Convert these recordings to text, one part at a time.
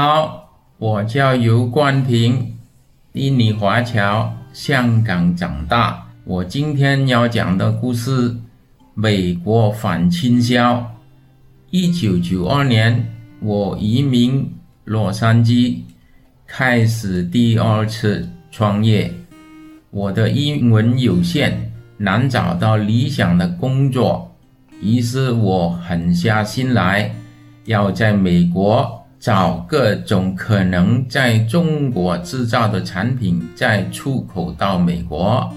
好，我叫游冠平，印尼华侨，香港长大。我今天要讲的故事，美国反倾销。一九九二年，我移民洛杉矶，开始第二次创业。我的英文有限，难找到理想的工作，于是我狠下心来，要在美国找各种可能在中国制造的产品，再出口到美国。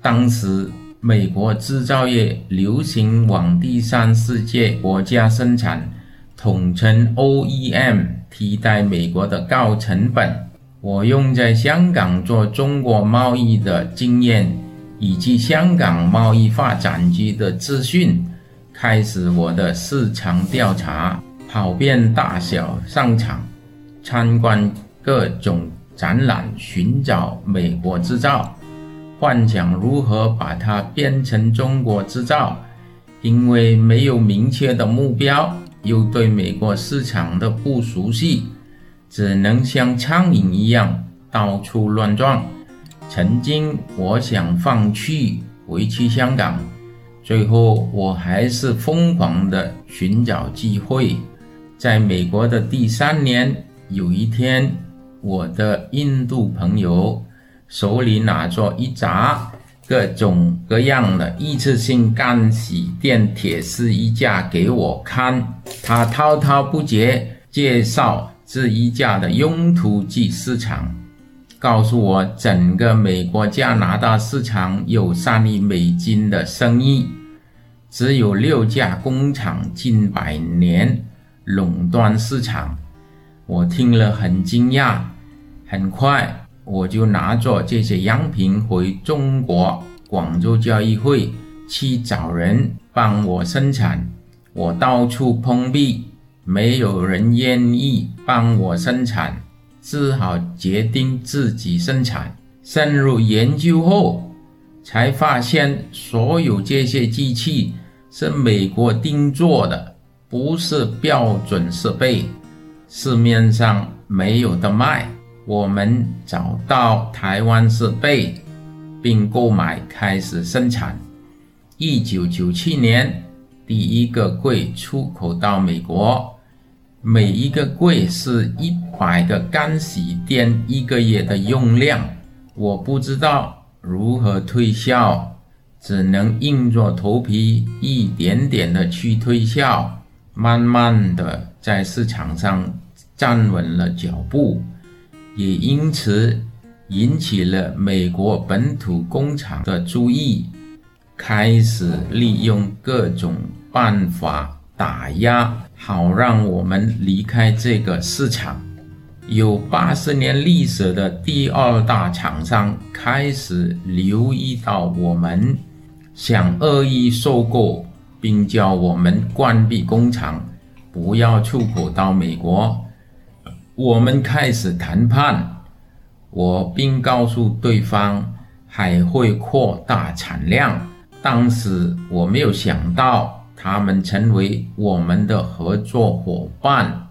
当时美国制造业流行往第三世界国家生产，统称 OEM，替代美国的高成本。我用在香港做中国贸易的经验，以及香港贸易发展局的资讯，开始我的市场调查，跑遍大小商场，参观各种展览，寻找美国制造，幻想如何把它变成中国制造。因为没有明确的目标，又对美国市场的不熟悉。只能像苍蝇一样到处乱撞。曾经我想放弃回去香港，最后我还是疯狂地寻找机会。在美国的第三年，有一天，我的印度朋友手里拿着一扎各种各样的一次性干洗店铁丝衣架给我看，他滔滔不绝介绍。这衣架的用途及市场，告诉我整个美国加拿大市场有三亿美金的生意，只有六家工厂近百年垄断市场。我听了很惊讶，很快我就拿着这些样品回中国广州交易会去找人帮我生产，我到处碰壁。没有人愿意帮我生产，只好决定自己生产。深入研究后，才发现所有这些机器是美国定做的，不是标准设备，市面上没有的卖。我们找到台湾设备，并购买开始生产。一九九七年，第一个柜出口到美国。每一个柜是一百个干洗店一个月的用量，我不知道如何推销，只能硬着头皮一点点的去推销，慢慢的在市场上站稳了脚步，也因此引起了美国本土工厂的注意，开始利用各种办法。打压，好让我们离开这个市场。有八十年历史的第二大厂商开始留意到我们，想恶意收购，并叫我们关闭工厂，不要出口到美国。我们开始谈判，我并告诉对方还会扩大产量。当时我没有想到。他们成为我们的合作伙伴。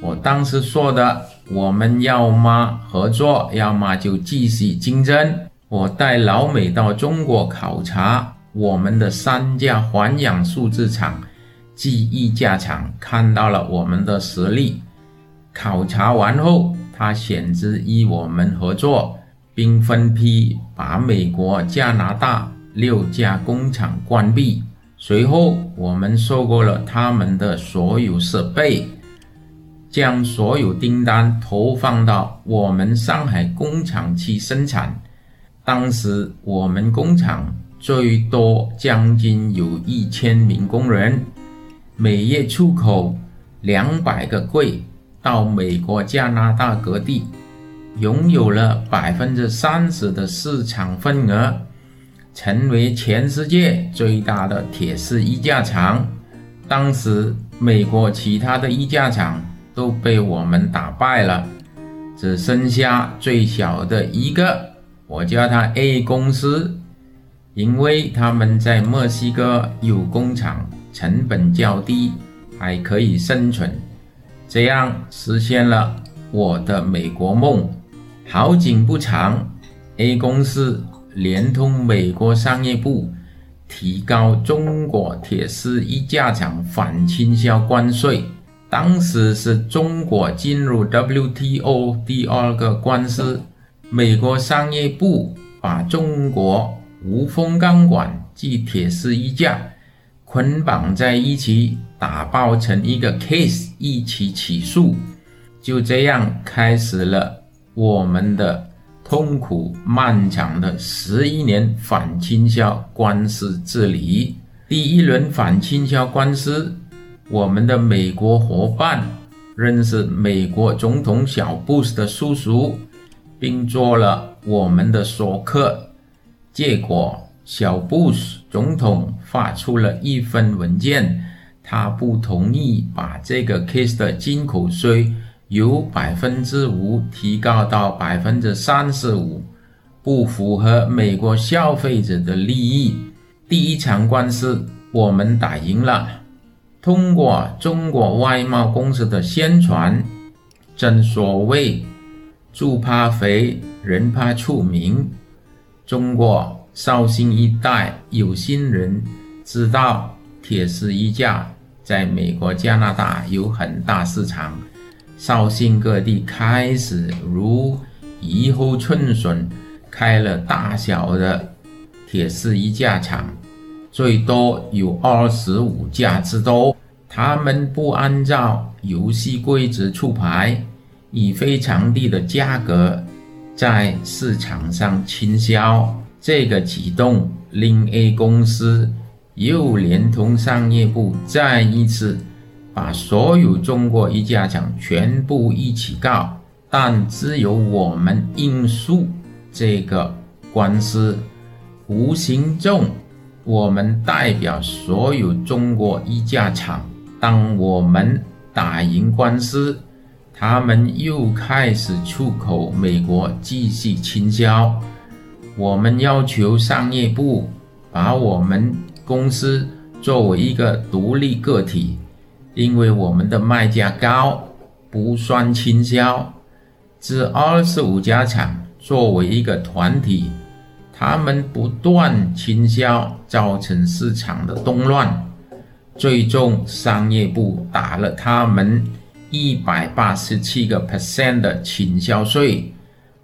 我当时说的，我们要么合作，要么就继续竞争。我带老美到中国考察我们的三家环氧树脂厂及衣架厂，看到了我们的实力。考察完后，他选择与我们合作，并分批把美国、加拿大六家工厂关闭。随后，我们收购了他们的所有设备，将所有订单投放到我们上海工厂去生产。当时，我们工厂最多将近有一千名工人，每月出口两百个柜到美国、加拿大各地，拥有了百分之三十的市场份额。成为全世界最大的铁丝衣架厂。当时，美国其他的衣架厂都被我们打败了，只剩下最小的一个，我叫它 A 公司，因为他们在墨西哥有工厂，成本较低，还可以生存。这样实现了我的美国梦。好景不长，A 公司连同美国商业部提高中国铁丝衣价厂反倾销关税。当时是中国进入 WTO 第二个官司，美国商业部把中国无缝钢管及铁丝衣架捆绑在一起。打包成一个 case 一起起诉，就这样开始了我们的痛苦漫长的十一年反倾销官司之旅。第一轮反倾销官司，我们的美国伙伴认识美国总统小布什的叔叔，并做了我们的说客。结果，小布什总统发出了一份文件。他不同意把这个 case 的进口税由百分之五提高到百分之三十五，不符合美国消费者的利益。第一场官司我们打赢了，通过中国外贸公司的宣传，正所谓猪怕肥，人怕出名。中国绍兴一带有心人知道铁丝衣架。在美国、加拿大有很大市场，绍兴各地开始如雨后春笋，开了大小的铁丝衣架厂，最多有二十五家之多。他们不按照游戏规则出牌，以非常低的价格在市场上倾销。这个举动令 A 公司。又连同商业部再一次把所有中国衣架厂全部一起告，但只有我们应诉这个官司。无形中，我们代表所有中国衣架厂。当我们打赢官司，他们又开始出口美国继续倾销。我们要求商业部把我们。公司作为一个独立个体，因为我们的卖价高，不算倾销。这二十五家厂作为一个团体，他们不断倾销，造成市场的动乱。最终，商业部打了他们一百八十七个 percent 的倾销税，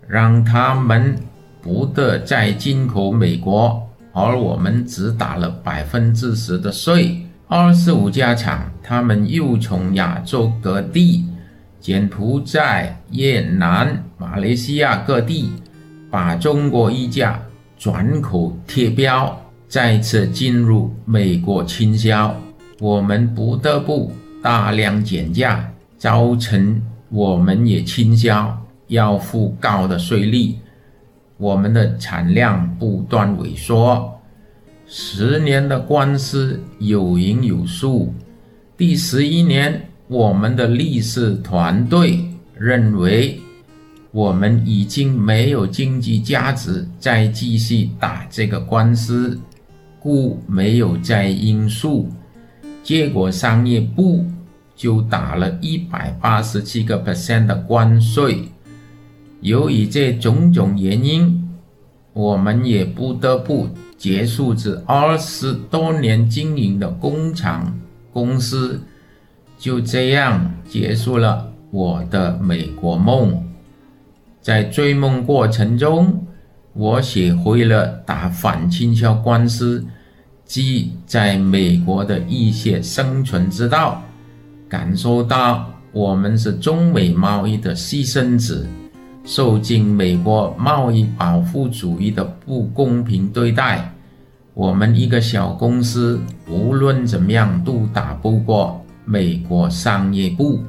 让他们不得再进口美国。而我们只打了百分之十的税，二十五家厂，他们又从亚洲各地、柬埔寨、越南、马来西亚各地，把中国衣架转口贴标，再次进入美国倾销，我们不得不大量减价，造成我们也倾销，要付高的税率。我们的产量不断萎缩，十年的官司有赢有输。第十一年，我们的律师团队认为我们已经没有经济价值再继续打这个官司，故没有再应诉。结果商业部就打了一百八十七个 percent 的关税。由于这种种原因，我们也不得不结束这二十多年经营的工厂公司，就这样结束了我的美国梦。在追梦过程中，我学会了打反倾销官司及在美国的一些生存之道，感受到我们是中美贸易的牺牲者。受尽美国贸易保护主义的不公平对待，我们一个小公司无论怎么样都打不过美国商业部。